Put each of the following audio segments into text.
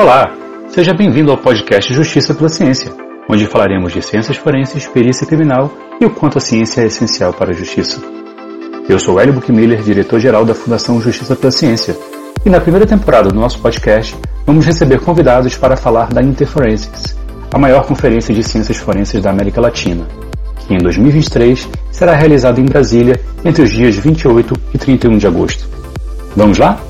Olá, seja bem-vindo ao podcast Justiça pela Ciência, onde falaremos de ciências forenses, perícia criminal e o quanto a ciência é essencial para a justiça. Eu sou Hélio Buchmiller, diretor-geral da Fundação Justiça pela Ciência, e na primeira temporada do nosso podcast vamos receber convidados para falar da Interforensics, a maior conferência de ciências forenses da América Latina, que em 2023 será realizada em Brasília entre os dias 28 e 31 de agosto. Vamos lá?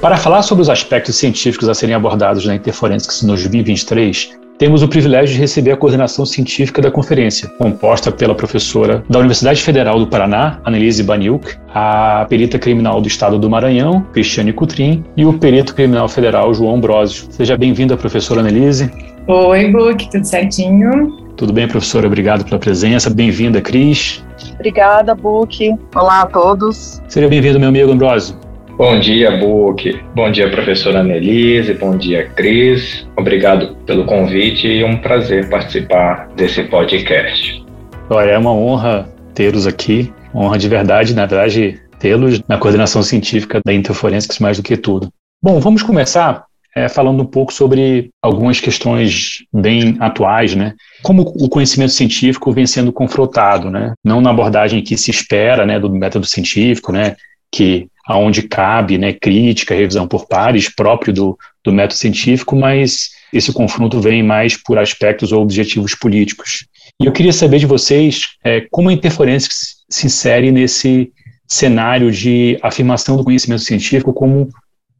Para falar sobre os aspectos científicos a serem abordados na Interforensics no 2023, temos o privilégio de receber a coordenação científica da conferência, composta pela professora da Universidade Federal do Paraná, Annelise Baniuk, a perita criminal do Estado do Maranhão, Cristiane Cutrim, e o perito criminal federal, João Ambrosio. Seja bem-vinda, professora Annelise. Oi, Book, tudo certinho? Tudo bem, professora? Obrigado pela presença. Bem-vinda, Cris. Obrigada, Book. Olá a todos. Seja bem-vindo, meu amigo Ambrosio. Bom dia, Book. Bom dia, professora Annelise. Bom dia, Cris. Obrigado pelo convite e um prazer participar desse podcast. Olha, é uma honra tê-los aqui. Honra de verdade, na verdade, tê-los na coordenação científica da Interforensics mais do que tudo. Bom, vamos começar é, falando um pouco sobre algumas questões bem atuais, né? Como o conhecimento científico vem sendo confrontado, né? Não na abordagem que se espera, né, do método científico, né, que aonde cabe né, crítica, revisão por pares, próprio do, do método científico, mas esse confronto vem mais por aspectos ou objetivos políticos. E eu queria saber de vocês é, como a interferência se insere nesse cenário de afirmação do conhecimento científico como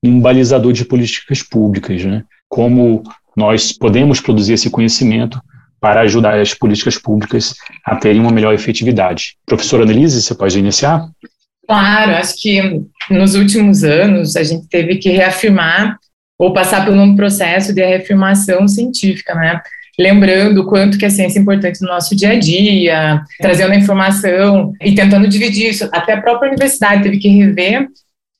um balizador de políticas públicas, né? Como nós podemos produzir esse conhecimento para ajudar as políticas públicas a terem uma melhor efetividade. Professora Annelise, você pode iniciar? Claro, acho que nos últimos anos a gente teve que reafirmar ou passar por um processo de reafirmação científica, né? Lembrando o quanto que a ciência é importante no nosso dia a dia, trazendo a informação e tentando dividir isso. Até a própria universidade teve que rever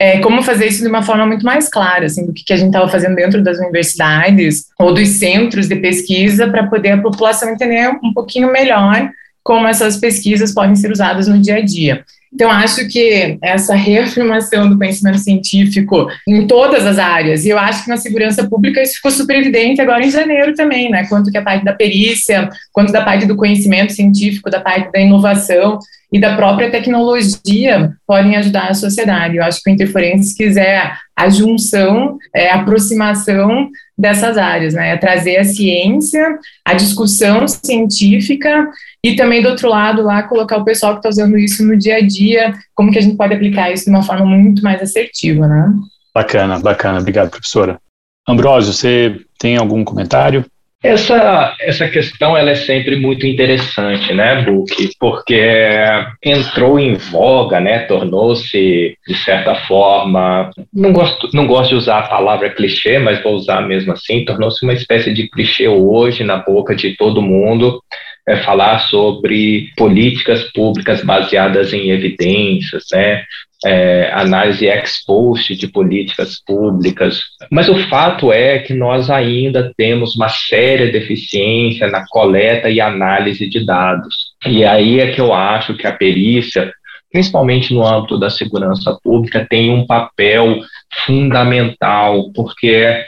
é, como fazer isso de uma forma muito mais clara, assim, do que, que a gente estava fazendo dentro das universidades ou dos centros de pesquisa para poder a população entender um pouquinho melhor como essas pesquisas podem ser usadas no dia a dia. Então, acho que essa reafirmação do conhecimento científico em todas as áreas, e eu acho que na segurança pública isso ficou super evidente agora em janeiro também, né? Quanto que a parte da perícia, quanto da parte do conhecimento científico, da parte da inovação e da própria tecnologia podem ajudar a sociedade. Eu acho que o Interferência quiser a junção, é, a aproximação dessas áreas, né? É trazer a ciência, a discussão científica e também do outro lado lá colocar o pessoal que está usando isso no dia a dia, como que a gente pode aplicar isso de uma forma muito mais assertiva, né? Bacana, bacana. Obrigado, professora. Ambrósio, você tem algum comentário? Essa, essa questão ela é sempre muito interessante, né, Book? Porque entrou em voga, né, tornou-se, de certa forma, não gosto, não gosto de usar a palavra clichê, mas vou usar mesmo assim, tornou-se uma espécie de clichê hoje na boca de todo mundo, é falar sobre políticas públicas baseadas em evidências, né? É, análise ex post de políticas públicas. Mas o fato é que nós ainda temos uma séria deficiência na coleta e análise de dados. E aí é que eu acho que a perícia, principalmente no âmbito da segurança pública, tem um papel fundamental, porque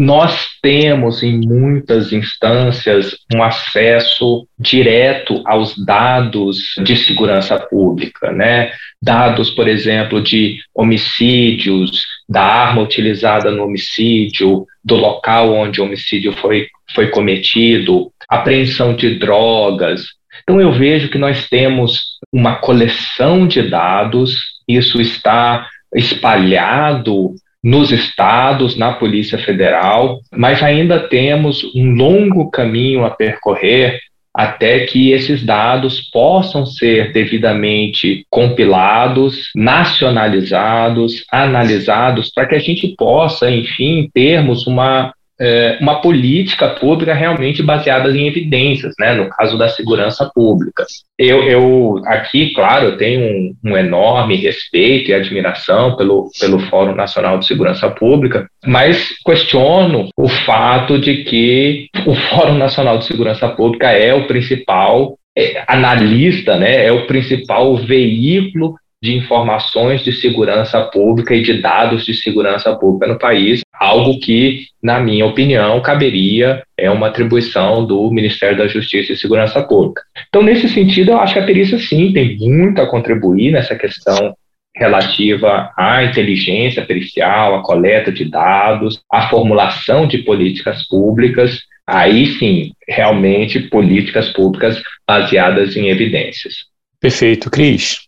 nós temos, em muitas instâncias, um acesso direto aos dados de segurança pública, né? Dados, por exemplo, de homicídios, da arma utilizada no homicídio, do local onde o homicídio foi, foi cometido, apreensão de drogas. Então, eu vejo que nós temos uma coleção de dados, isso está espalhado nos estados, na Polícia Federal, mas ainda temos um longo caminho a percorrer até que esses dados possam ser devidamente compilados, nacionalizados, analisados, para que a gente possa, enfim, termos uma é, uma política pública realmente baseada em evidências, né, no caso da segurança pública. Eu, eu aqui, claro, tenho um, um, enorme respeito e admiração pelo, pelo Fórum Nacional de Segurança Pública, mas questiono o fato de que o Fórum Nacional de Segurança Pública é o principal é, analista, né, é o principal veículo de informações de segurança pública e de dados de segurança pública no país, algo que, na minha opinião, caberia é uma atribuição do Ministério da Justiça e Segurança Pública. Então, nesse sentido, eu acho que a perícia sim tem muito a contribuir nessa questão relativa à inteligência pericial, à coleta de dados, à formulação de políticas públicas, aí sim, realmente políticas públicas baseadas em evidências. Perfeito. Cris?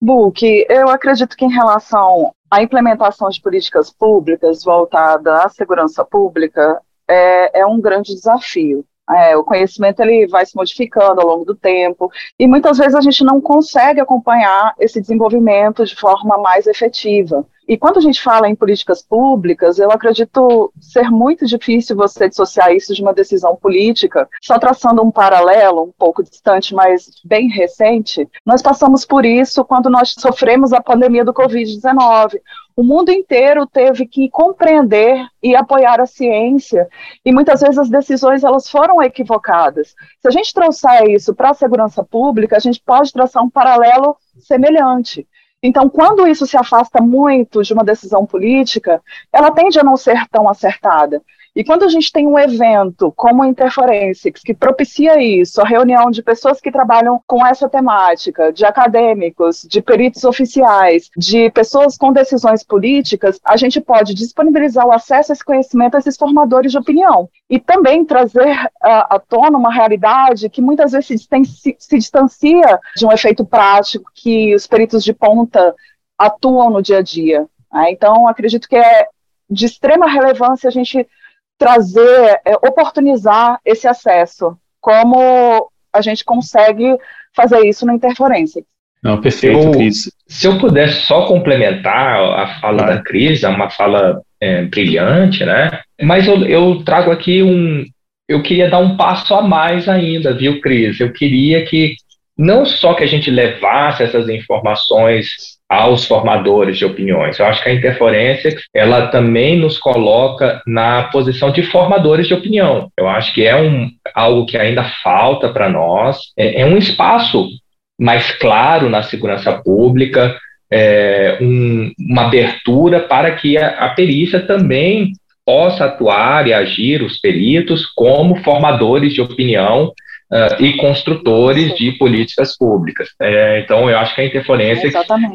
Book, eu acredito que em relação à implementação de políticas públicas voltada à segurança pública, é, é um grande desafio. É, o conhecimento ele vai se modificando ao longo do tempo e muitas vezes a gente não consegue acompanhar esse desenvolvimento de forma mais efetiva. E quando a gente fala em políticas públicas, eu acredito ser muito difícil você dissociar isso de uma decisão política. Só traçando um paralelo um pouco distante, mas bem recente, nós passamos por isso quando nós sofremos a pandemia do Covid-19. O mundo inteiro teve que compreender e apoiar a ciência, e muitas vezes as decisões elas foram equivocadas. Se a gente trouxer isso para a segurança pública, a gente pode traçar um paralelo semelhante. Então, quando isso se afasta muito de uma decisão política, ela tende a não ser tão acertada. E quando a gente tem um evento como o Interforensics, que propicia isso, a reunião de pessoas que trabalham com essa temática, de acadêmicos, de peritos oficiais, de pessoas com decisões políticas, a gente pode disponibilizar o acesso a esse conhecimento a esses formadores de opinião. E também trazer à tona uma realidade que muitas vezes se, se, se distancia de um efeito prático que os peritos de ponta atuam no dia a dia. Né? Então, acredito que é de extrema relevância a gente trazer, é, oportunizar esse acesso. Como a gente consegue fazer isso na interferência? Não, perfeito, eu, Cris. Se eu pudesse só complementar a fala da Cris, é uma fala é, brilhante, né? Mas eu, eu trago aqui um. Eu queria dar um passo a mais ainda, viu, Cris? Eu queria que não só que a gente levasse essas informações aos formadores de opiniões. Eu acho que a interferência ela também nos coloca na posição de formadores de opinião. Eu acho que é um, algo que ainda falta para nós. É, é, um espaço mais claro na segurança pública, é, um, uma abertura para que a, a perícia também possa atuar e agir, os peritos, como formadores de opinião uh, e construtores de políticas públicas. É, então, eu acho que a interferência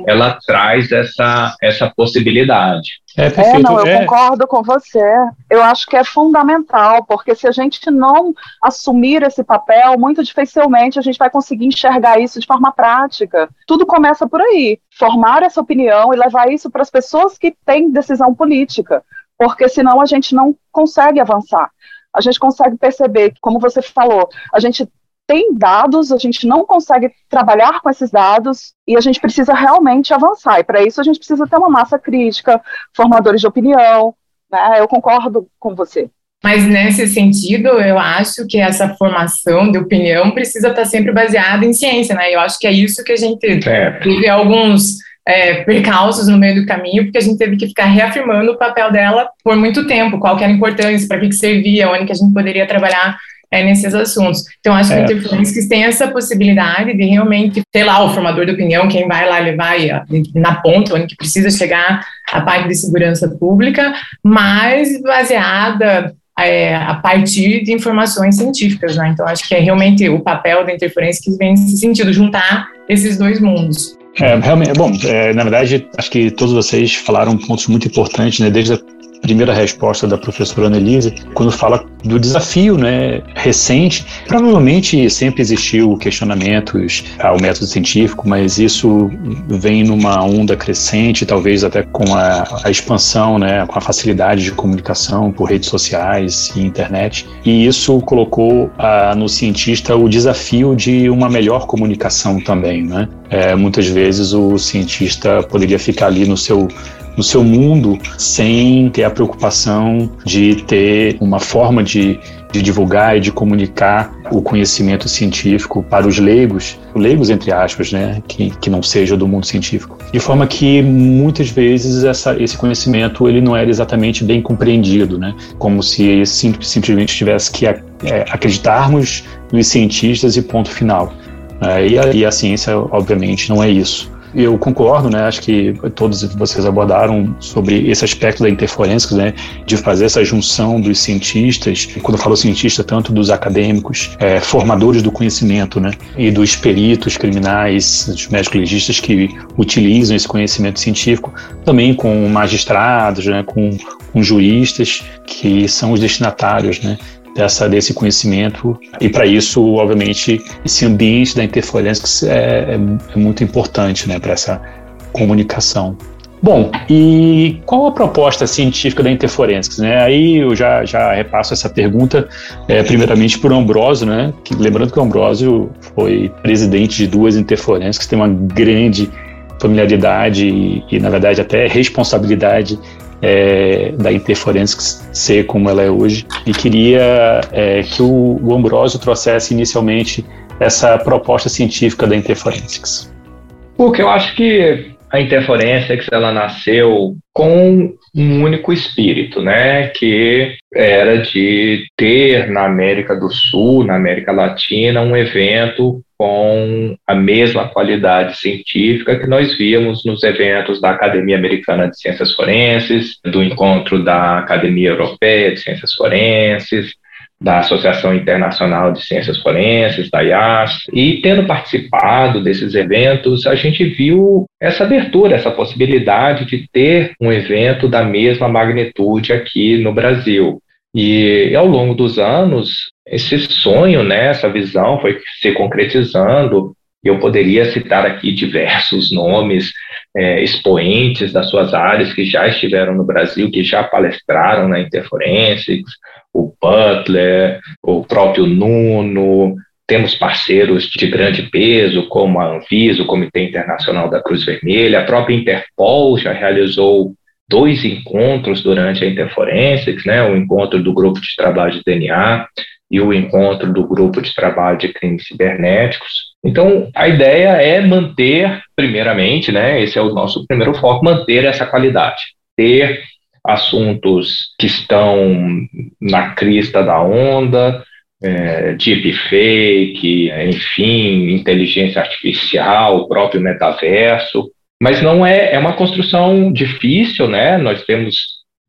ela traz essa, essa possibilidade. É, é, não, eu é. concordo com você. Eu acho que é fundamental, porque se a gente não assumir esse papel, muito dificilmente a gente vai conseguir enxergar isso de forma prática. Tudo começa por aí. Formar essa opinião e levar isso para as pessoas que têm decisão política, porque senão a gente não consegue avançar a gente consegue perceber que, como você falou, a gente tem dados, a gente não consegue trabalhar com esses dados e a gente precisa realmente avançar. E para isso a gente precisa ter uma massa crítica, formadores de opinião. Né? Eu concordo com você. Mas nesse sentido, eu acho que essa formação de opinião precisa estar sempre baseada em ciência, né? Eu acho que é isso que a gente é. teve alguns é, percalços no meio do caminho, porque a gente teve que ficar reafirmando o papel dela por muito tempo, qual que era a importância, para que, que servia, onde que a gente poderia trabalhar é, nesses assuntos. Então, acho que é. o Interfluências tem essa possibilidade de realmente ter lá o formador de opinião, quem vai lá levar na ponta, onde que precisa chegar a parte de segurança pública, mas baseada é, a partir de informações científicas, né? Então, acho que é realmente o papel da interferência que vem nesse sentido, juntar esses dois mundos. É, realmente, bom, é, na verdade, acho que todos vocês falaram pontos muito importantes, né, desde a primeira resposta da professora Annelise, quando fala do desafio né, recente. Provavelmente sempre existiu questionamentos ao método científico, mas isso vem numa onda crescente, talvez até com a, a expansão, né, com a facilidade de comunicação por redes sociais e internet. E isso colocou ah, no cientista o desafio de uma melhor comunicação também. Né? É, muitas vezes o cientista poderia ficar ali no seu no seu mundo sem ter a preocupação de ter uma forma de, de divulgar e de comunicar o conhecimento científico para os leigos, leigos entre aspas, né, que, que não seja do mundo científico, de forma que muitas vezes essa, esse conhecimento ele não era exatamente bem compreendido, né, como se sim, simplesmente tivesse que é, acreditarmos nos cientistas e ponto final. É, e, a, e a ciência, obviamente, não é isso. Eu concordo, né? Acho que todos vocês abordaram sobre esse aspecto da interforência, né? De fazer essa junção dos cientistas, quando eu falo cientista, tanto dos acadêmicos, é, formadores do conhecimento, né? E dos peritos criminais, dos médicos legistas que utilizam esse conhecimento científico, também com magistrados, né? Com, com juristas, que são os destinatários, né? Dessa, desse conhecimento. E para isso, obviamente, esse ambiente da interferência é, é, é muito importante né, para essa comunicação. Bom, e qual a proposta científica da interferência? Né? Aí eu já, já repasso essa pergunta, é, primeiramente por Ambrósio, né? Que, lembrando que o Ambrósio foi presidente de duas interferências, tem uma grande familiaridade e, e, na verdade, até responsabilidade é, da Interforensics ser como ela é hoje e queria é, que o, o Ambrosio trouxesse inicialmente essa proposta científica da Interforensics. Porque eu acho que a Interforensics ela nasceu com um único espírito, né, que era de ter na América do Sul, na América Latina, um evento com a mesma qualidade científica que nós víamos nos eventos da Academia Americana de Ciências Forenses, do encontro da Academia Europeia de Ciências Forenses, da Associação Internacional de Ciências Forenses, da IAS, e tendo participado desses eventos, a gente viu essa abertura, essa possibilidade de ter um evento da mesma magnitude aqui no Brasil. E ao longo dos anos, esse sonho, né, essa visão foi se concretizando. Eu poderia citar aqui diversos nomes, é, expoentes das suas áreas que já estiveram no Brasil, que já palestraram na Interforensics, o Butler, o próprio Nuno, temos parceiros de grande peso, como a Anvisa, o Comitê Internacional da Cruz Vermelha, a própria Interpol já realizou dois encontros durante a Interforensics, né, o encontro do grupo de trabalho de DNA e o encontro do grupo de trabalho de crimes cibernéticos. Então, a ideia é manter, primeiramente, né, esse é o nosso primeiro foco, manter essa qualidade, ter assuntos que estão na crista da onda, é, deepfake, enfim, inteligência artificial, o próprio metaverso, mas não é, é uma construção difícil, né? Nós temos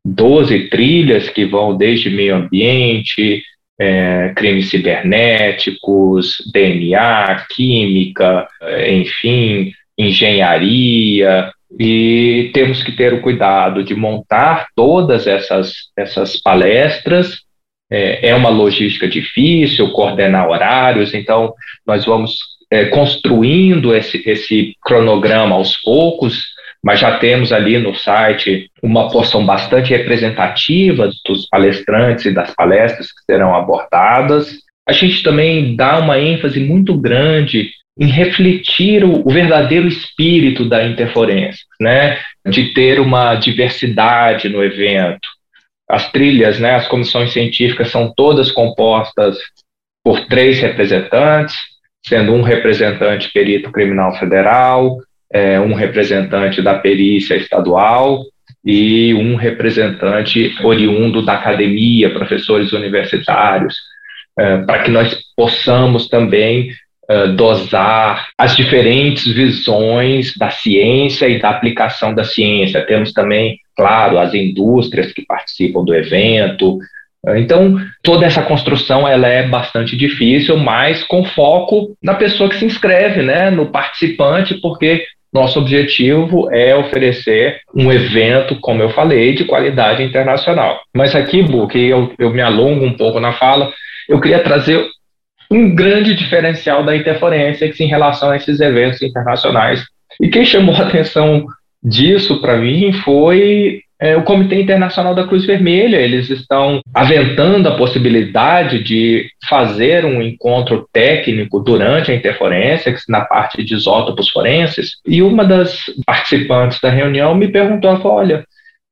12 trilhas que vão desde meio ambiente, é, crimes cibernéticos, DNA, química, é, enfim, engenharia, e temos que ter o cuidado de montar todas essas, essas palestras. É, é uma logística difícil, coordenar horários, então nós vamos é, construindo esse, esse cronograma aos poucos, mas já temos ali no site uma porção bastante representativa dos palestrantes e das palestras que serão abordadas. A gente também dá uma ênfase muito grande em refletir o, o verdadeiro espírito da interferência, né? de ter uma diversidade no evento. As trilhas, né, as comissões científicas são todas compostas por três representantes, sendo um representante perito criminal federal, é, um representante da perícia estadual e um representante oriundo da academia, professores universitários, é, para que nós possamos também é, dosar as diferentes visões da ciência e da aplicação da ciência. Temos também, claro, as indústrias que participam do evento, então, toda essa construção ela é bastante difícil, mas com foco na pessoa que se inscreve, né, no participante, porque nosso objetivo é oferecer um evento, como eu falei, de qualidade internacional. Mas aqui, Book, eu, eu me alongo um pouco na fala, eu queria trazer um grande diferencial da interferência em relação a esses eventos internacionais. E quem chamou a atenção disso para mim foi é, o Comitê Internacional da Cruz Vermelha. Eles estão aventando a possibilidade de fazer um encontro técnico durante a interferência, na parte de isótopos forenses. E uma das participantes da reunião me perguntou: olha,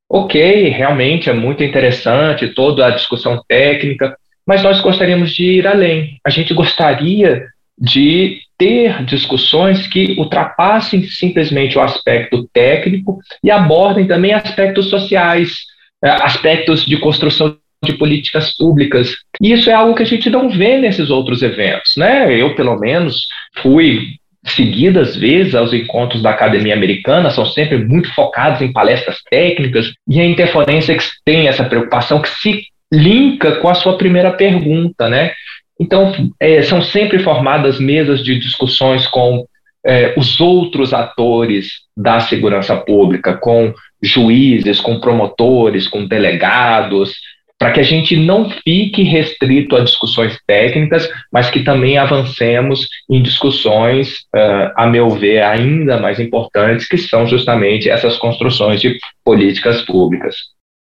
ok, realmente é muito interessante toda a discussão técnica, mas nós gostaríamos de ir além. A gente gostaria de ter discussões que ultrapassem simplesmente o aspecto técnico e abordem também aspectos sociais, eh, aspectos de construção de políticas públicas. E isso é algo que a gente não vê nesses outros eventos, né? Eu, pelo menos, fui seguidas vezes aos encontros da Academia Americana, são sempre muito focados em palestras técnicas, e a Interforensics tem essa preocupação que se linka com a sua primeira pergunta, né? Então, é, são sempre formadas mesas de discussões com é, os outros atores da segurança pública, com juízes, com promotores, com delegados, para que a gente não fique restrito a discussões técnicas, mas que também avancemos em discussões, uh, a meu ver, ainda mais importantes, que são justamente essas construções de políticas públicas.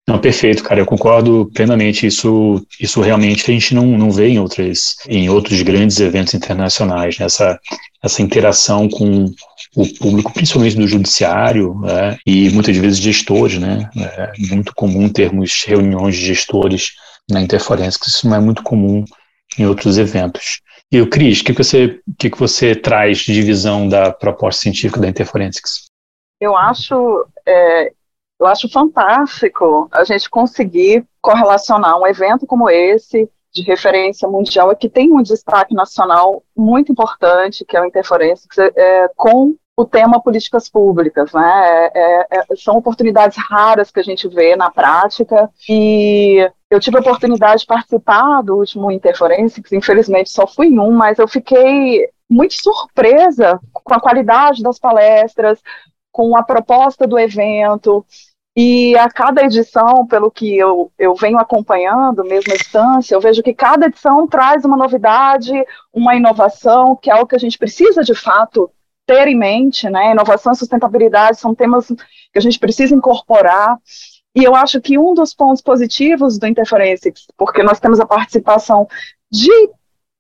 Não, perfeito, cara, eu concordo plenamente. Isso, isso realmente a gente não, não vê em, outras, em outros grandes eventos internacionais, né? essa, essa interação com o público, principalmente do judiciário, né? e muitas vezes gestores, né? É muito comum termos reuniões de gestores na Interforensics, isso não é muito comum em outros eventos. E o Cris, o que, você, que, que você traz de visão da proposta científica da Interforensics? Eu acho é, eu acho fantástico a gente conseguir correlacionar um evento como esse, de referência mundial, que tem um destaque nacional muito importante, que é o Interferência, é, com o tema políticas públicas, né? É, é, são oportunidades raras que a gente vê na prática e eu tive a oportunidade de participar do último Interforensics, infelizmente só fui em um, mas eu fiquei muito surpresa com a qualidade das palestras, com a proposta do evento. E a cada edição, pelo que eu, eu venho acompanhando, mesmo a distância, eu vejo que cada edição traz uma novidade, uma inovação, que é algo que a gente precisa de fato ter em mente, né? Inovação e sustentabilidade são temas que a gente precisa incorporar. E eu acho que um dos pontos positivos do Interferences, porque nós temos a participação de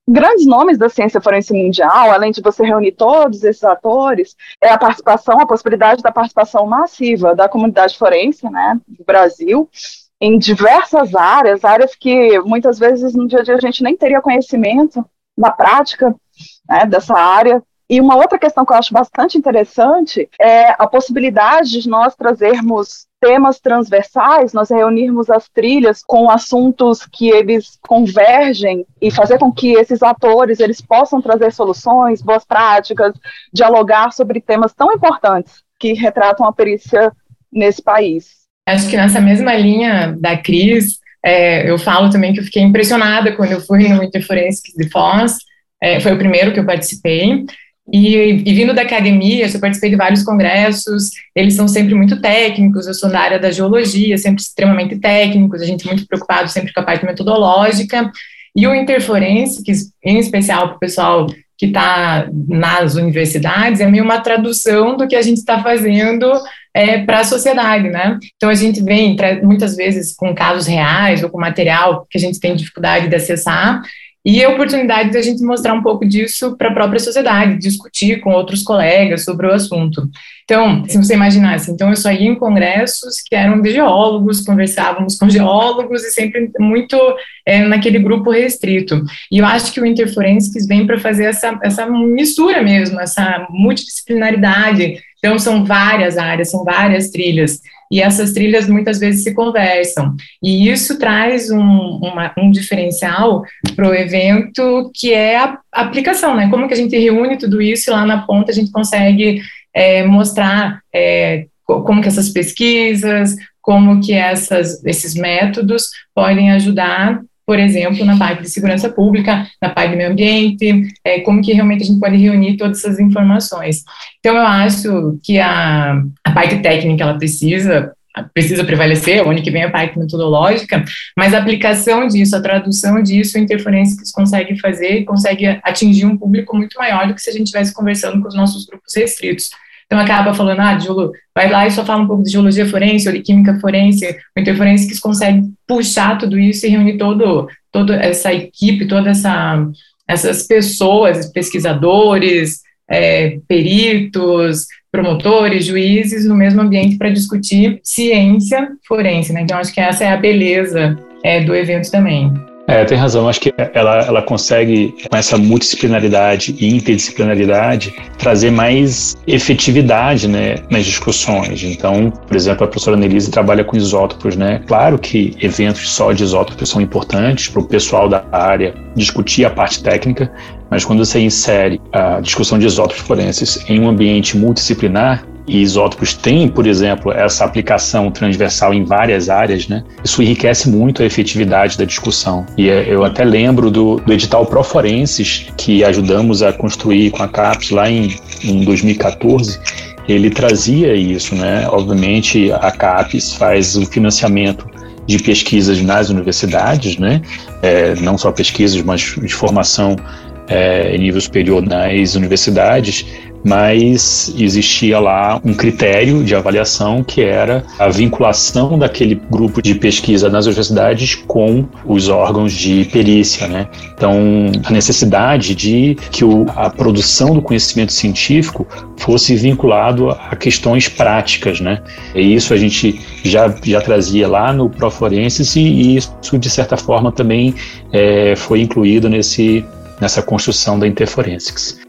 grandes nomes da ciência forense mundial, além de você reunir todos esses atores, é a participação, a possibilidade da participação massiva da comunidade forense, né, do Brasil, em diversas áreas, áreas que muitas vezes no dia a dia a gente nem teria conhecimento na prática né, dessa área, e uma outra questão que eu acho bastante interessante é a possibilidade de nós trazermos temas transversais, nós reunirmos as trilhas com assuntos que eles convergem e fazer com que esses atores eles possam trazer soluções, boas práticas, dialogar sobre temas tão importantes que retratam a perícia nesse país. Acho que nessa mesma linha da Cris, é, eu falo também que eu fiquei impressionada quando eu fui no Interforensics de Foz, é, foi o primeiro que eu participei, e, e, vindo da academia, eu participei de vários congressos, eles são sempre muito técnicos, eu sou da área da geologia, sempre extremamente técnicos, a gente muito preocupado sempre com a parte metodológica, e o Interforense, que em especial para o pessoal que está nas universidades, é meio uma tradução do que a gente está fazendo é, para a sociedade, né? Então a gente vem muitas vezes com casos reais ou com material que a gente tem dificuldade de acessar, e a oportunidade de a gente mostrar um pouco disso para a própria sociedade, discutir com outros colegas sobre o assunto. Então, se você imaginasse, então eu só ia em congressos que eram de geólogos, conversávamos com geólogos e sempre muito é, naquele grupo restrito. E eu acho que o Interforensics vem para fazer essa, essa mistura mesmo, essa multidisciplinaridade. Então, são várias áreas, são várias trilhas e essas trilhas muitas vezes se conversam. E isso traz um, uma, um diferencial para o evento, que é a aplicação, né? Como que a gente reúne tudo isso e lá na ponta a gente consegue é, mostrar é, como que essas pesquisas, como que essas, esses métodos podem ajudar por exemplo, na parte de segurança pública, na parte do meio ambiente, é, como que realmente a gente pode reunir todas essas informações. Então, eu acho que a, a parte técnica, ela precisa precisa prevalecer, onde que vem a parte metodológica, mas a aplicação disso, a tradução disso, a interferência que se consegue fazer, consegue atingir um público muito maior do que se a gente estivesse conversando com os nossos grupos restritos. Então acaba falando, ah, Diolo, vai lá e só fala um pouco de geologia forense ou de química forense, o interforense que consegue puxar tudo isso e reunir todo, toda essa equipe, toda essa essas pessoas, pesquisadores, é, peritos, promotores, juízes no mesmo ambiente para discutir ciência forense, né? Então acho que essa é a beleza é, do evento também. É, tem razão. Acho que ela, ela consegue, com essa multidisciplinaridade e interdisciplinaridade, trazer mais efetividade né, nas discussões. Então, por exemplo, a professora Nelise trabalha com isótopos. Né? Claro que eventos só de isótopos são importantes para o pessoal da área discutir a parte técnica, mas quando você insere a discussão de isótopos forenses em um ambiente multidisciplinar, e isótopos têm, por exemplo, essa aplicação transversal em várias áreas, né? Isso enriquece muito a efetividade da discussão. E é, eu até lembro do, do edital Proforenses, que ajudamos a construir com a CAPES lá em, em 2014, ele trazia isso, né? Obviamente, a CAPES faz o financiamento de pesquisas nas universidades, né? É, não só pesquisas, mas de formação é, em nível superior nas universidades, mas existia lá um critério de avaliação que era a vinculação daquele grupo de pesquisa nas universidades com os órgãos de perícia, né? Então, a necessidade de que o, a produção do conhecimento científico fosse vinculado a questões práticas, né? E isso a gente já, já trazia lá no Proforenses e, e isso, de certa forma, também é, foi incluído nesse, nessa construção da Interforensics.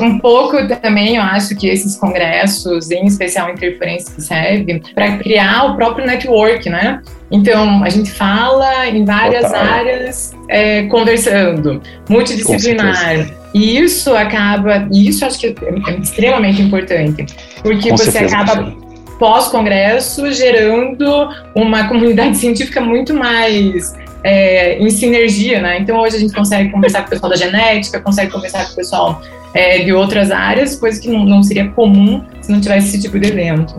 Um pouco também eu acho que esses congressos, em especial interferência, serve para criar o próprio network, né? Então, a gente fala em várias Total. áreas é, conversando, multidisciplinar. E isso acaba, e isso acho que é, é extremamente importante, porque Com você certeza, acaba pós-congresso gerando uma comunidade científica muito mais é, em sinergia, né? Então hoje a gente consegue conversar com o pessoal da genética, consegue conversar com o pessoal é, de outras áreas, coisa que não, não seria comum se não tivesse esse tipo de evento.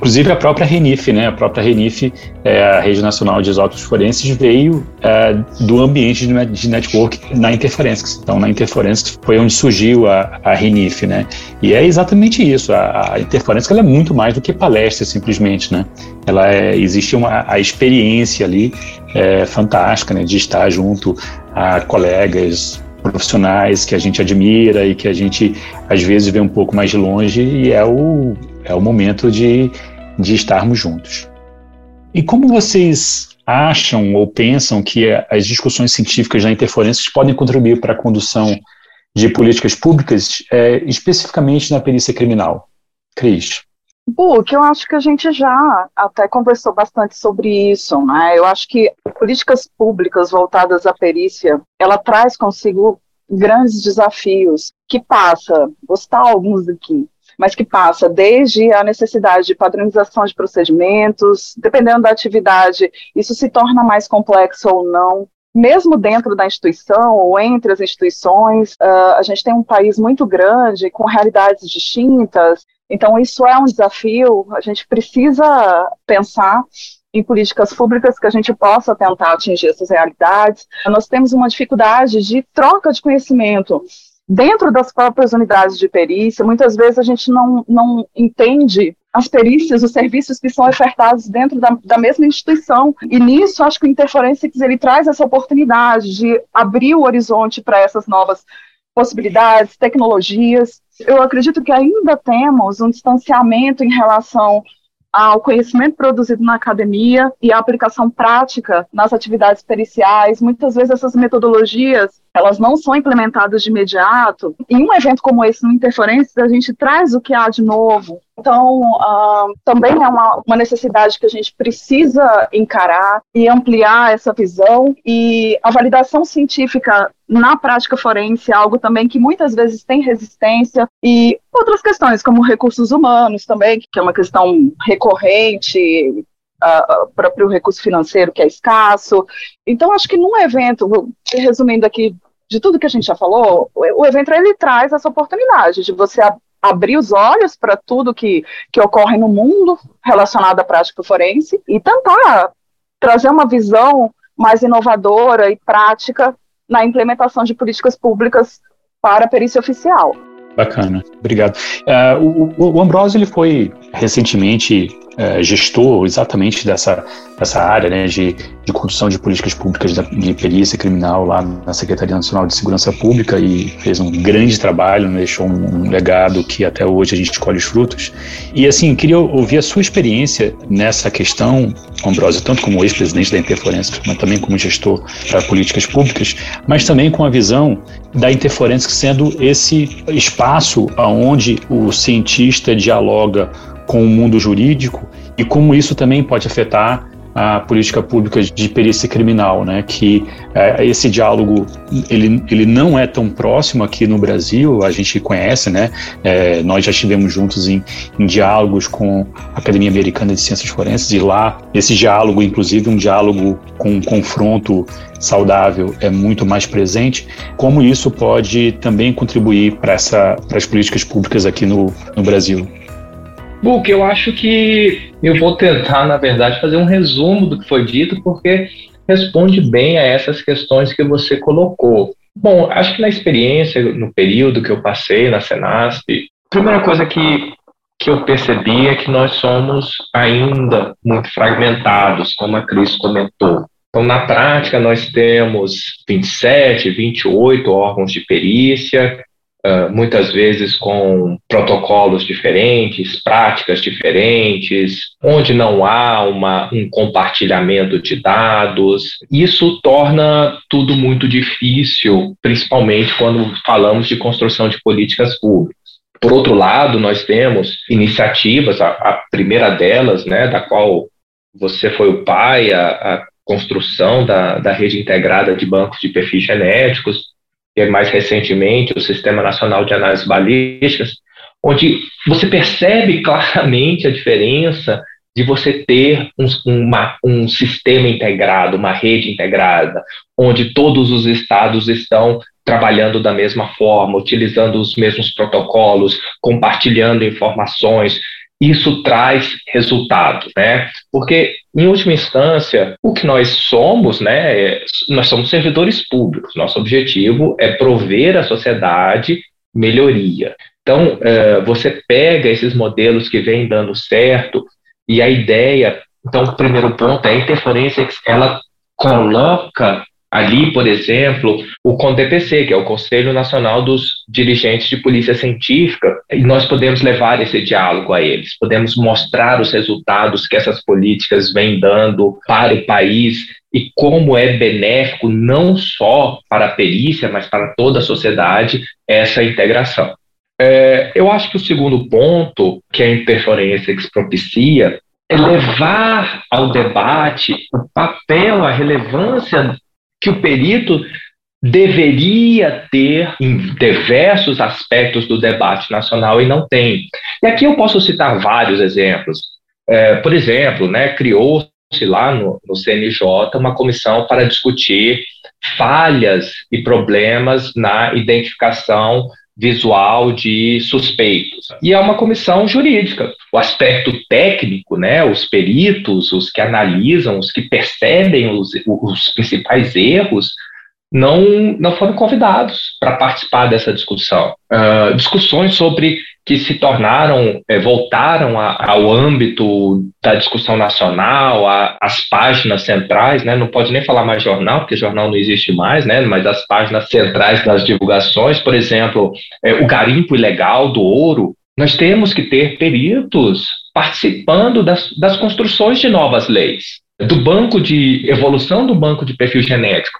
Inclusive a própria RENIF, né? A própria RENIF, é, a Rede Nacional de Isótopos Forenses, veio é, do ambiente de network na Interforensics. Então, na Interforensics foi onde surgiu a, a RENIF, né? E é exatamente isso. A, a Interforensics é muito mais do que palestra, simplesmente, né? Ela é, existe uma a experiência ali é, fantástica, né? De estar junto a colegas profissionais que a gente admira e que a gente às vezes vê um pouco mais de longe e é o, é o momento de, de estarmos juntos. E como vocês acham ou pensam que as discussões científicas na interferência podem contribuir para a condução de políticas públicas, é, especificamente na perícia criminal? Cris. Book, eu acho que a gente já até conversou bastante sobre isso, né? Eu acho que políticas públicas voltadas à perícia, ela traz consigo grandes desafios que passa, vou citar alguns aqui, mas que passa desde a necessidade de padronização de procedimentos, dependendo da atividade, isso se torna mais complexo ou não. Mesmo dentro da instituição ou entre as instituições, uh, a gente tem um país muito grande, com realidades distintas, então, isso é um desafio. A gente precisa pensar em políticas públicas que a gente possa tentar atingir essas realidades. Nós temos uma dificuldade de troca de conhecimento dentro das próprias unidades de perícia. Muitas vezes a gente não, não entende as perícias, os serviços que são ofertados dentro da, da mesma instituição. E nisso, acho que o Interforensics ele traz essa oportunidade de abrir o horizonte para essas novas possibilidades, tecnologias. Eu acredito que ainda temos um distanciamento em relação ao conhecimento produzido na academia e a aplicação prática nas atividades periciais. Muitas vezes essas metodologias elas não são implementadas de imediato. Em um evento como esse, no Interferências, a gente traz o que há de novo. Então, uh, também é uma, uma necessidade que a gente precisa encarar e ampliar essa visão. E a validação científica na prática forense é algo também que muitas vezes tem resistência e outras questões, como recursos humanos também, que é uma questão recorrente, uh, próprio recurso financeiro que é escasso. Então, acho que num evento, resumindo aqui de tudo que a gente já falou, o, o evento ele traz essa oportunidade de você ab abrir os olhos para tudo que, que ocorre no mundo relacionado à prática forense e tentar trazer uma visão mais inovadora e prática na implementação de políticas públicas para a perícia oficial. Bacana, obrigado. Uh, o, o Ambrosio ele foi recentemente uh, gestor exatamente dessa, dessa área né, de, de condução de políticas públicas de perícia criminal lá na Secretaria Nacional de Segurança Pública e fez um grande trabalho, né, deixou um, um, legado que até hoje a gente colhe os frutos. E assim, queria ouvir a sua experiência nessa questão, Ambrosio, tanto como ex-presidente da Interforensics, mas também como gestor para políticas públicas, mas também com a visão da Interforensics sendo esse espaço onde o cientista dialoga com o mundo jurídico e como isso também pode afetar a política pública de perícia criminal, né? Que é, esse diálogo ele, ele não é tão próximo aqui no Brasil. A gente conhece, né? É, nós já estivemos juntos em, em diálogos com a Academia Americana de Ciências Forenses e lá esse diálogo, inclusive um diálogo com um confronto saudável, é muito mais presente. Como isso pode também contribuir para essa para as políticas públicas aqui no, no Brasil? Book, eu acho que eu vou tentar, na verdade, fazer um resumo do que foi dito, porque responde bem a essas questões que você colocou. Bom, acho que na experiência, no período que eu passei na Senasp, a primeira coisa que, que eu percebi é que nós somos ainda muito fragmentados, como a Cris comentou. Então, na prática, nós temos 27, 28 órgãos de perícia, Uh, muitas vezes com protocolos diferentes, práticas diferentes, onde não há uma, um compartilhamento de dados. Isso torna tudo muito difícil, principalmente quando falamos de construção de políticas públicas. Por outro lado, nós temos iniciativas, a, a primeira delas, né, da qual você foi o pai, a, a construção da, da rede integrada de bancos de perfis genéticos, e mais recentemente o Sistema Nacional de Análises Balísticas, onde você percebe claramente a diferença de você ter um, uma, um sistema integrado, uma rede integrada, onde todos os estados estão trabalhando da mesma forma, utilizando os mesmos protocolos, compartilhando informações, isso traz resultados, né? Porque, em última instância, o que nós somos, né? É, nós somos servidores públicos. Nosso objetivo é prover à sociedade melhoria. Então, é, você pega esses modelos que vêm dando certo e a ideia. Então, o primeiro ponto é a interferência, ela coloca Ali, por exemplo, o CONDPC, que é o Conselho Nacional dos Dirigentes de Polícia Científica, e nós podemos levar esse diálogo a eles, podemos mostrar os resultados que essas políticas vêm dando para o país e como é benéfico não só para a perícia, mas para toda a sociedade essa integração. É, eu acho que o segundo ponto que a interferência propicia é levar ao debate o papel, a relevância que o perito deveria ter em diversos aspectos do debate nacional e não tem. E aqui eu posso citar vários exemplos. É, por exemplo, né, criou-se lá no, no CNJ uma comissão para discutir falhas e problemas na identificação visual de suspeitos. E é uma comissão jurídica. O aspecto técnico, né, os peritos, os que analisam, os que percebem os, os principais erros, não, não foram convidados para participar dessa discussão. Uh, discussões sobre que se tornaram, é, voltaram a, ao âmbito da discussão nacional, às páginas centrais, né? não pode nem falar mais jornal, porque jornal não existe mais, né? mas as páginas centrais das divulgações, por exemplo, é, o garimpo ilegal do ouro, nós temos que ter peritos participando das, das construções de novas leis, do banco de evolução do banco de perfil genético.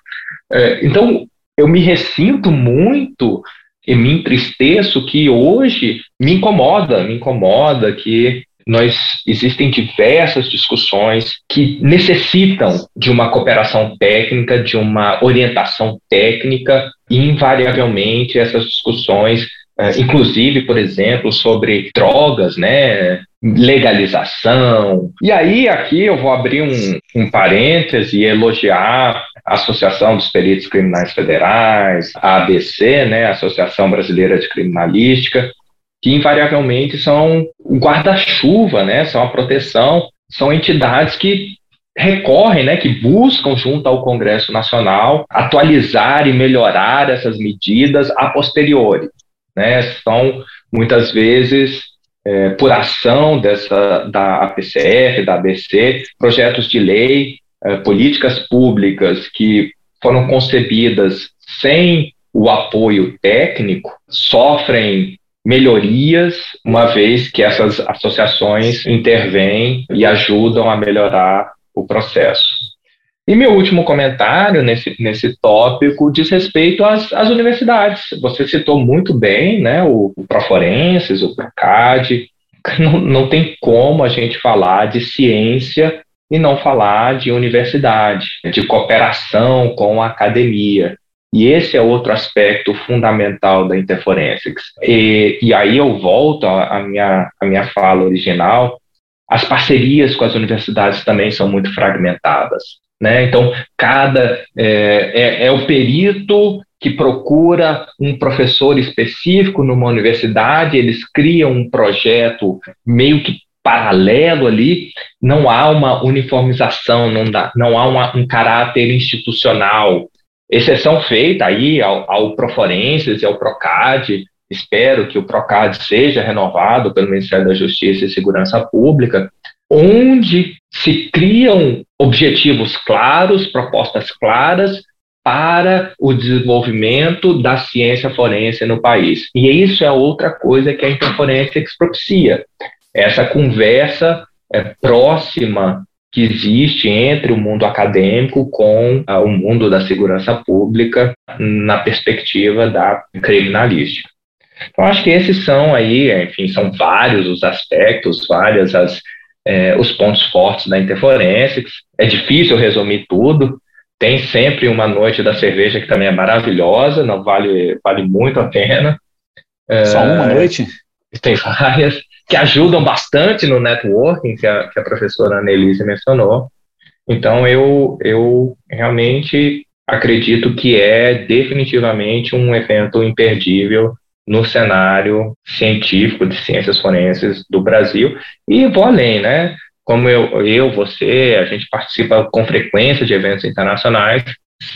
É, então, eu me ressinto muito e me entristeço que hoje me incomoda, me incomoda que nós existem diversas discussões que necessitam de uma cooperação técnica, de uma orientação técnica, e invariavelmente essas discussões, é, inclusive, por exemplo, sobre drogas, né, legalização. E aí, aqui eu vou abrir um, um parêntese e elogiar a Associação dos Peritos Criminais Federais, a ABC, né, Associação Brasileira de Criminalística, que invariavelmente são o guarda-chuva, né, são a proteção, são entidades que recorrem, né, que buscam junto ao Congresso Nacional atualizar e melhorar essas medidas a posteriori, né, são muitas vezes é, por ação dessa da APCF, da ABC, projetos de lei, é, políticas públicas que foram concebidas sem o apoio técnico sofrem melhorias, uma vez que essas associações intervêm e ajudam a melhorar o processo. E meu último comentário nesse, nesse tópico diz respeito às, às universidades. Você citou muito bem né, o, o Proforenses, o PROCAD. Não, não tem como a gente falar de ciência e não falar de universidade, de cooperação com a academia. E esse é outro aspecto fundamental da interforensics. E, e aí eu volto à minha, à minha fala original, as parcerias com as universidades também são muito fragmentadas. Né? Então, cada é, é, é o perito que procura um professor específico numa universidade, eles criam um projeto meio que paralelo ali, não há uma uniformização, não, dá, não há uma, um caráter institucional. Exceção feita aí ao, ao Proforenses e ao Procad, espero que o Procad seja renovado pelo Ministério da Justiça e Segurança Pública, onde se criam objetivos claros, propostas claras, para o desenvolvimento da ciência forense no país. E isso é outra coisa que a interferência propicia. Essa conversa é, próxima que existe entre o mundo acadêmico com ah, o mundo da segurança pública na perspectiva da criminalística. Então, acho que esses são aí, enfim, são vários os aspectos, várias as, é, os pontos fortes da interforensics. É difícil resumir tudo, tem sempre uma noite da cerveja que também é maravilhosa, não vale, vale muito a pena. Só uma é, noite? Tem várias que ajudam bastante no networking que a, que a professora Annelise mencionou. Então, eu, eu realmente acredito que é definitivamente um evento imperdível no cenário científico de ciências forenses do Brasil. E vou além, né? como eu, eu, você, a gente participa com frequência de eventos internacionais,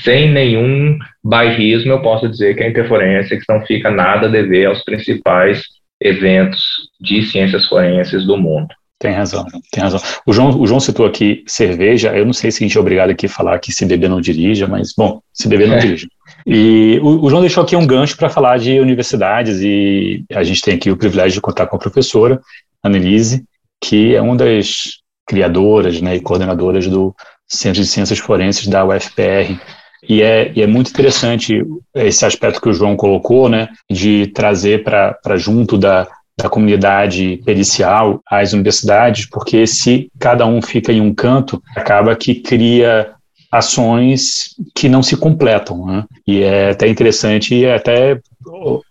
sem nenhum bairrismo, eu posso dizer que a interferência não fica nada a dever aos principais eventos de ciências forenses do mundo. Tem razão, tem razão. O João, o João citou aqui cerveja, eu não sei se a gente é obrigado aqui a falar que se beber não dirija, mas, bom, se beber não é. dirija. E o, o, João deixou aqui um gancho para falar de universidades e a gente tem aqui o privilégio de contar com a professora, Annelise, que é uma das criadoras né, e coordenadoras do Centro de Ciências Forenses da UFPR. E é, e é muito interessante esse aspecto que o João colocou, né, de trazer para junto da, da comunidade pericial as universidades, porque se cada um fica em um canto, acaba que cria ações que não se completam. Né? E é até interessante e é até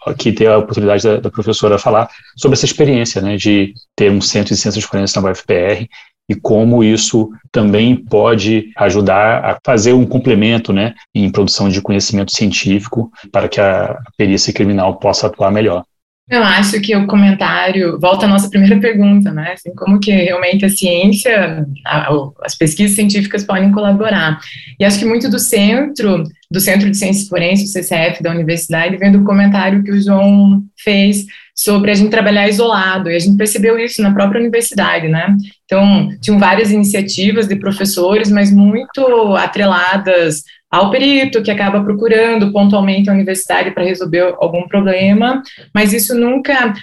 aqui ter a oportunidade da, da, professora falar sobre essa experiência né, de ter um centro de ciências forenses na UFPR e como isso também pode ajudar a fazer um complemento né, em produção de conhecimento científico para que a perícia criminal possa atuar melhor. Eu acho que o comentário volta à nossa primeira pergunta, né? Assim, como que realmente a ciência, a, as pesquisas científicas podem colaborar. E acho que muito do centro, do Centro de Ciências Forenses, o CCF da universidade, vem do comentário que o João fez sobre a gente trabalhar isolado, e a gente percebeu isso na própria universidade, né? Então, tinham várias iniciativas de professores, mas muito atreladas ao perito que acaba procurando pontualmente a universidade para resolver algum problema, mas isso nunca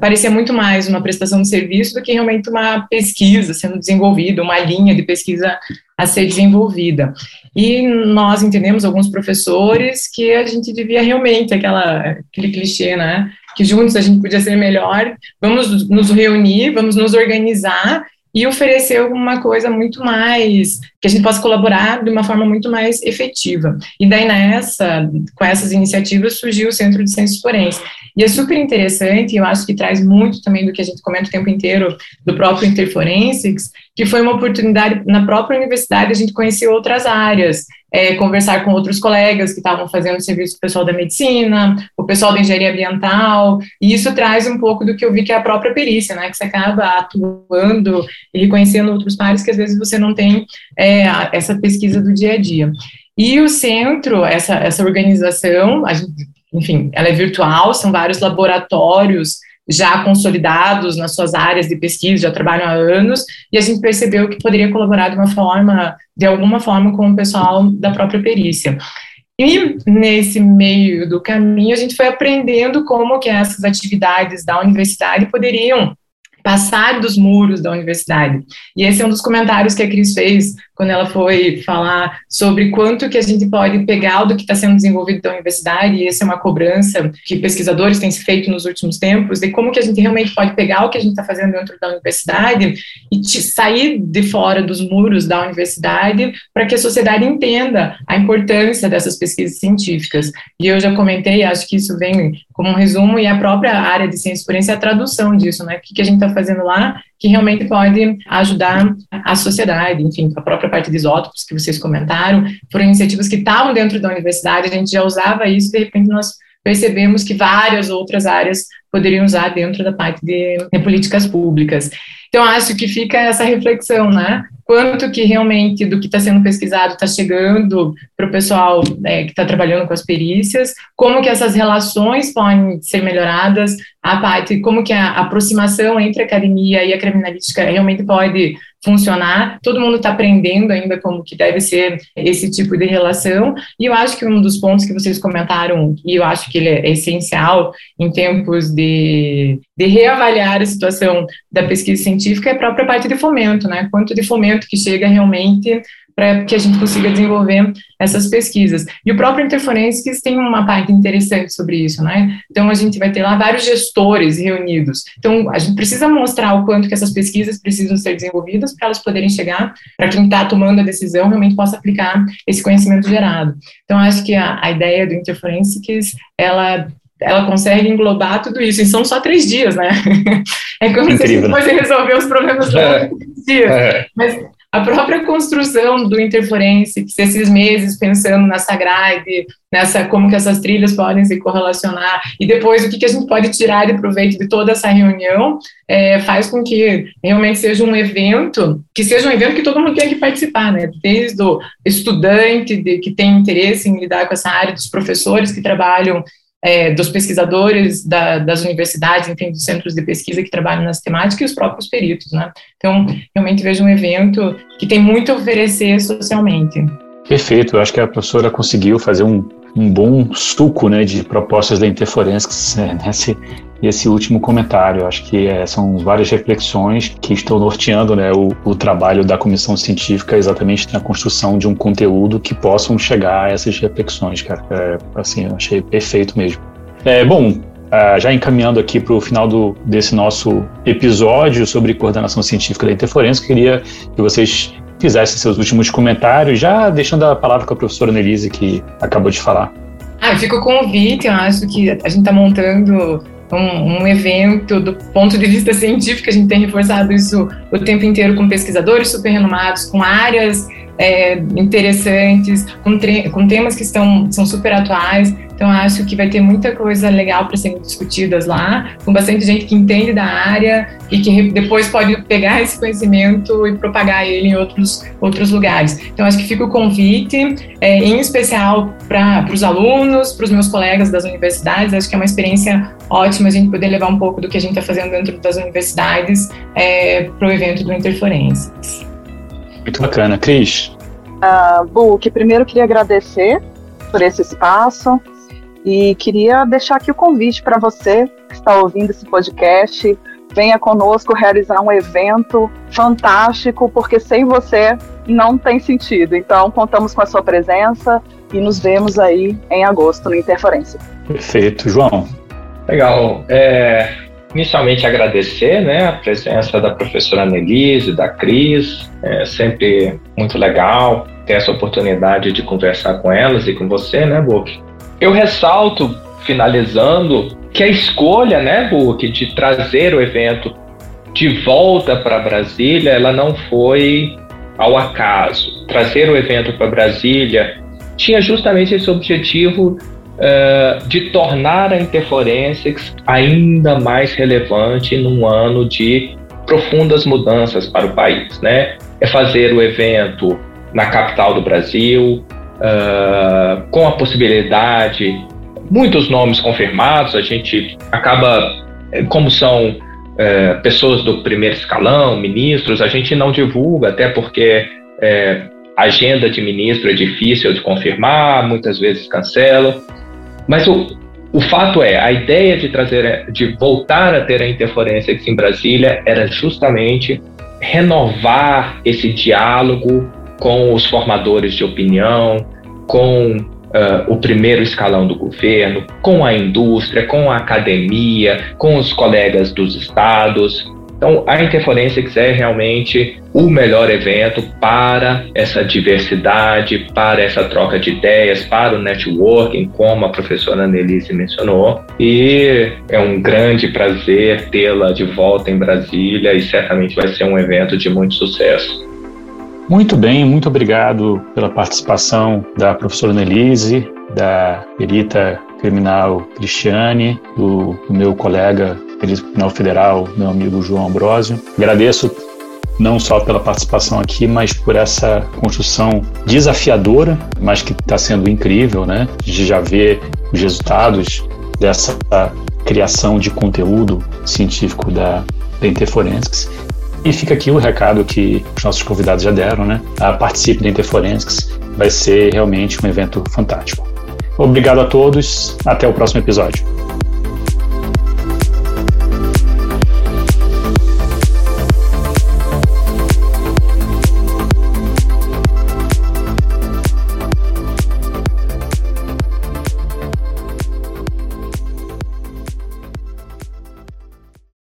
parecia muito mais uma prestação de serviço do que realmente uma pesquisa sendo desenvolvida, uma linha de pesquisa a ser desenvolvida. E nós entendemos, alguns professores, que a gente devia realmente, aquela, aquele clichê, né? Que juntos a gente podia ser melhor, vamos nos reunir, vamos nos organizar e oferecer alguma coisa muito mais, que a gente possa colaborar de uma forma muito mais efetiva. E daí nessa, com essas iniciativas, surgiu o Centro de Ciências Forenses. E é super interessante, eu acho que traz muito também do que a gente comenta o tempo inteiro do próprio Interforensics, que foi uma oportunidade na própria universidade a gente conhecer outras áreas, é, conversar com outros colegas que estavam fazendo serviço pessoal da medicina, o pessoal da engenharia ambiental, e isso traz um pouco do que eu vi que é a própria perícia, né, que você acaba atuando e reconhecendo outros pares que às vezes você não tem é, essa pesquisa do dia a dia. E o centro, essa, essa organização, gente, enfim, ela é virtual, são vários laboratórios já consolidados nas suas áreas de pesquisa, já trabalham há anos, e a gente percebeu que poderia colaborar de uma forma, de alguma forma, com o pessoal da própria perícia. E nesse meio do caminho, a gente foi aprendendo como que essas atividades da universidade poderiam passar dos muros da universidade. E esse é um dos comentários que a Cris fez quando ela foi falar sobre quanto que a gente pode pegar do que está sendo desenvolvido da universidade, e essa é uma cobrança que pesquisadores têm feito nos últimos tempos, de como que a gente realmente pode pegar o que a gente está fazendo dentro da universidade e sair de fora dos muros da universidade para que a sociedade entenda a importância dessas pesquisas científicas. E eu já comentei, acho que isso vem como um resumo, e a própria área de ciência e experiência é a tradução disso, né? O que, que a gente está fazendo lá que realmente pode ajudar a sociedade, enfim, a própria parte de isótopos que vocês comentaram, foram iniciativas que estavam dentro da universidade, a gente já usava isso, de repente nós percebemos que várias outras áreas poderiam usar dentro da parte de, de políticas públicas. Então, acho que fica essa reflexão, né? Quanto que realmente do que está sendo pesquisado está chegando para o pessoal é, que está trabalhando com as perícias, como que essas relações podem ser melhoradas, a parte, como que a aproximação entre a academia e a criminalística realmente pode funcionar. Todo mundo está aprendendo ainda como que deve ser esse tipo de relação. E eu acho que um dos pontos que vocês comentaram, e eu acho que ele é essencial em tempos de, de reavaliar a situação da pesquisa científica, é a própria parte de fomento, né? Quanto de fomento que chega realmente para que a gente consiga desenvolver essas pesquisas. E o próprio Interforensics tem uma parte interessante sobre isso, né? Então, a gente vai ter lá vários gestores reunidos. Então, a gente precisa mostrar o quanto que essas pesquisas precisam ser desenvolvidas para elas poderem chegar, para quem está tomando a decisão realmente possa aplicar esse conhecimento gerado. Então, acho que a, a ideia do Interforensics, ela ela consegue englobar tudo isso, e são só três dias, né? É como Incrível. se a gente fosse resolver os problemas é. dias. É. Mas a própria construção do Interforense, que esses meses pensando nessa grade, nessa como que essas trilhas podem se correlacionar, e depois o que, que a gente pode tirar de proveito de toda essa reunião, é, faz com que realmente seja um evento, que seja um evento que todo mundo tenha que participar, né? Desde o estudante de, que tem interesse em lidar com essa área, dos professores que trabalham é, dos pesquisadores da, das universidades, enfim, dos centros de pesquisa que trabalham nas temáticas e os próprios peritos, né? Então, realmente vejo um evento que tem muito a oferecer socialmente. Perfeito, eu acho que a professora conseguiu fazer um, um bom suco né, de propostas da Interforensics né, nesse, esse último comentário. Acho que é, são várias reflexões que estão norteando né, o, o, trabalho da comissão científica exatamente na construção de um conteúdo que possam chegar a essas reflexões, cara. É, assim, eu achei perfeito mesmo. É, bom, Uh, já encaminhando aqui para o final do, desse nosso episódio sobre coordenação científica da Interforense, queria que vocês fizessem seus últimos comentários, já deixando a palavra com a professora Nelise, que acabou de falar. Ah, fica o convite, eu acho que a gente está montando um, um, evento do ponto de vista científico, a gente tem reforçado isso o tempo inteiro com pesquisadores super renomados, com áreas é, interessantes, com, com, temas que estão, são super atuais. Então, acho que vai ter muita coisa legal para serem discutidas lá, com bastante gente que entende da área e que depois pode pegar esse conhecimento e propagar ele em outros, outros lugares. Então, acho que fica o convite, é, em especial para os alunos, para os meus colegas das universidades. Acho que é uma experiência ótima a gente poder levar um pouco do que a gente está fazendo dentro das universidades é, para o evento do Interforenses. Muito bacana. Cris? Uh, Book, primeiro queria agradecer por esse espaço e queria deixar aqui o convite para você que está ouvindo esse podcast. Venha conosco realizar um evento fantástico, porque sem você não tem sentido. Então, contamos com a sua presença e nos vemos aí em agosto no Interferência. Perfeito. João? Legal. É, Inicialmente agradecer né, a presença da professora Nelise, da Cris, é sempre muito legal ter essa oportunidade de conversar com elas e com você, né, Book? Eu ressalto, finalizando, que a escolha, né, Book, de trazer o evento de volta para Brasília, ela não foi ao acaso. Trazer o evento para Brasília tinha justamente esse objetivo uh, de tornar a Interforensics ainda mais relevante num ano de profundas mudanças para o país, né? É fazer o evento na capital do Brasil, uh, com a possibilidade, muitos nomes confirmados, a gente acaba, como são uh, pessoas do primeiro escalão, ministros, a gente não divulga, até porque uh, a agenda de ministro é difícil de confirmar, muitas vezes cancelam. Mas o, o fato é, a ideia de trazer, de voltar a ter a interferência em Brasília era justamente renovar esse diálogo com os formadores de opinião, com uh, o primeiro escalão do governo, com a indústria, com a academia, com os colegas dos estados, então, a Interforensics é realmente o melhor evento para essa diversidade, para essa troca de ideias, para o networking, como a professora Annelise mencionou. E é um grande prazer tê-la de volta em Brasília e certamente vai ser um evento de muito sucesso. Muito bem, muito obrigado pela participação da professora Annelise, da perita criminal Cristiane, do, do meu colega Tribunal Federal, meu amigo João Ambrosio. Agradeço não só pela participação aqui, mas por essa construção desafiadora, mas que está sendo incrível, né? De já ver os resultados dessa criação de conteúdo científico da, da Interforensics. E fica aqui o recado que os nossos convidados já deram, né? A participe da Interforensics, vai ser realmente um evento fantástico. Obrigado a todos, até o próximo episódio.